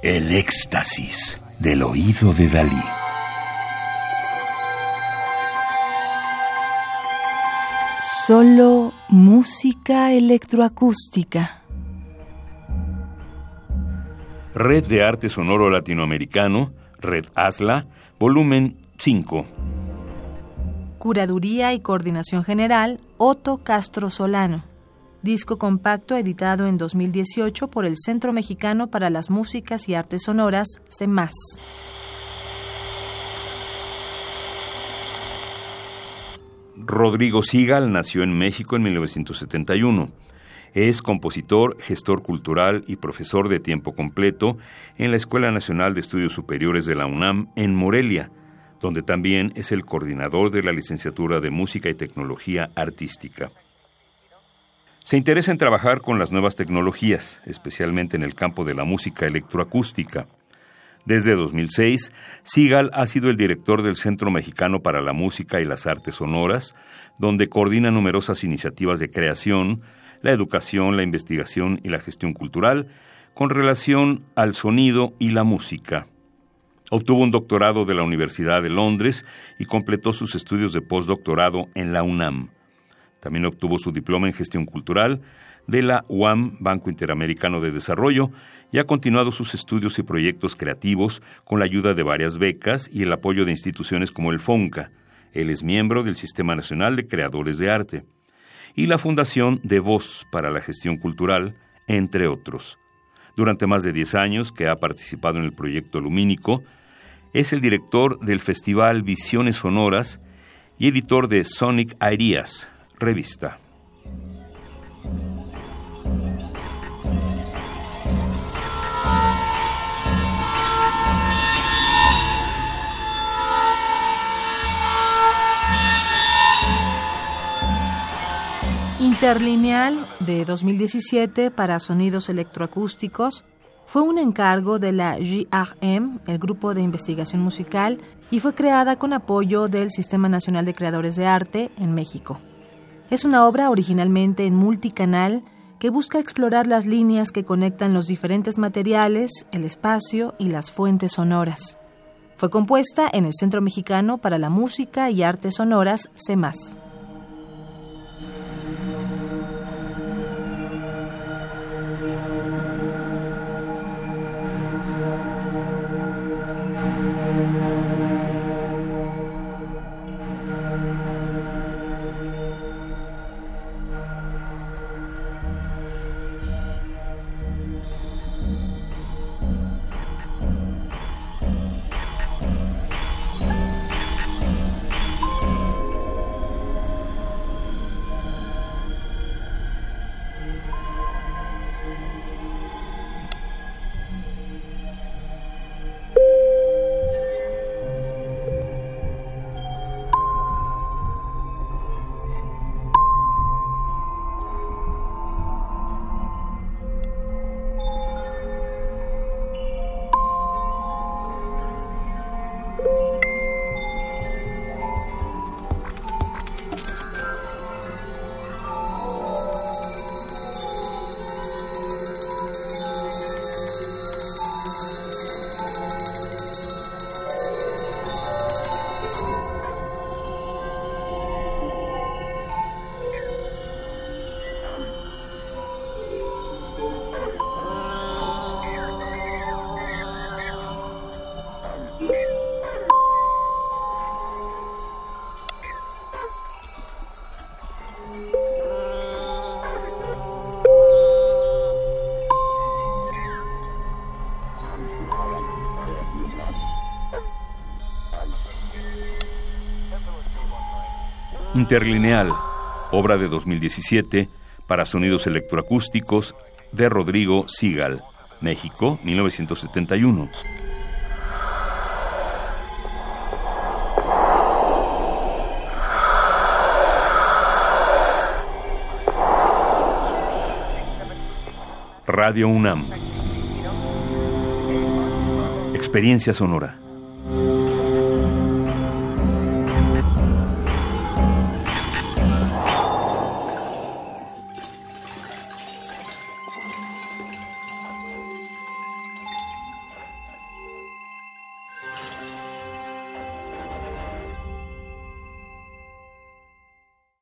El éxtasis del oído de Dalí. Solo música electroacústica. Red de Arte Sonoro Latinoamericano, Red ASLA, volumen 5. Curaduría y Coordinación General, Otto Castro Solano. Disco compacto editado en 2018 por el Centro Mexicano para las Músicas y Artes Sonoras, CEMAS. Rodrigo Sigal nació en México en 1971. Es compositor, gestor cultural y profesor de tiempo completo en la Escuela Nacional de Estudios Superiores de la UNAM en Morelia, donde también es el coordinador de la licenciatura de Música y Tecnología Artística. Se interesa en trabajar con las nuevas tecnologías, especialmente en el campo de la música electroacústica. Desde 2006, Sigal ha sido el director del Centro Mexicano para la Música y las Artes Sonoras, donde coordina numerosas iniciativas de creación, la educación, la investigación y la gestión cultural con relación al sonido y la música. Obtuvo un doctorado de la Universidad de Londres y completó sus estudios de postdoctorado en la UNAM. También obtuvo su diploma en gestión cultural de la UAM, Banco Interamericano de Desarrollo, y ha continuado sus estudios y proyectos creativos con la ayuda de varias becas y el apoyo de instituciones como el FONCA. Él es miembro del Sistema Nacional de Creadores de Arte y la Fundación de Voz para la Gestión Cultural, entre otros. Durante más de 10 años que ha participado en el proyecto Lumínico, es el director del Festival Visiones Sonoras y editor de Sonic Ideas, revista. Interlineal de 2017 para sonidos electroacústicos fue un encargo de la JRM, el Grupo de Investigación Musical, y fue creada con apoyo del Sistema Nacional de Creadores de Arte en México. Es una obra originalmente en multicanal que busca explorar las líneas que conectan los diferentes materiales, el espacio y las fuentes sonoras. Fue compuesta en el Centro Mexicano para la Música y Artes Sonoras, CEMAS. Interlineal, obra de 2017 para sonidos electroacústicos de Rodrigo Sigal, México, 1971. Radio UNAM. Experiencia sonora.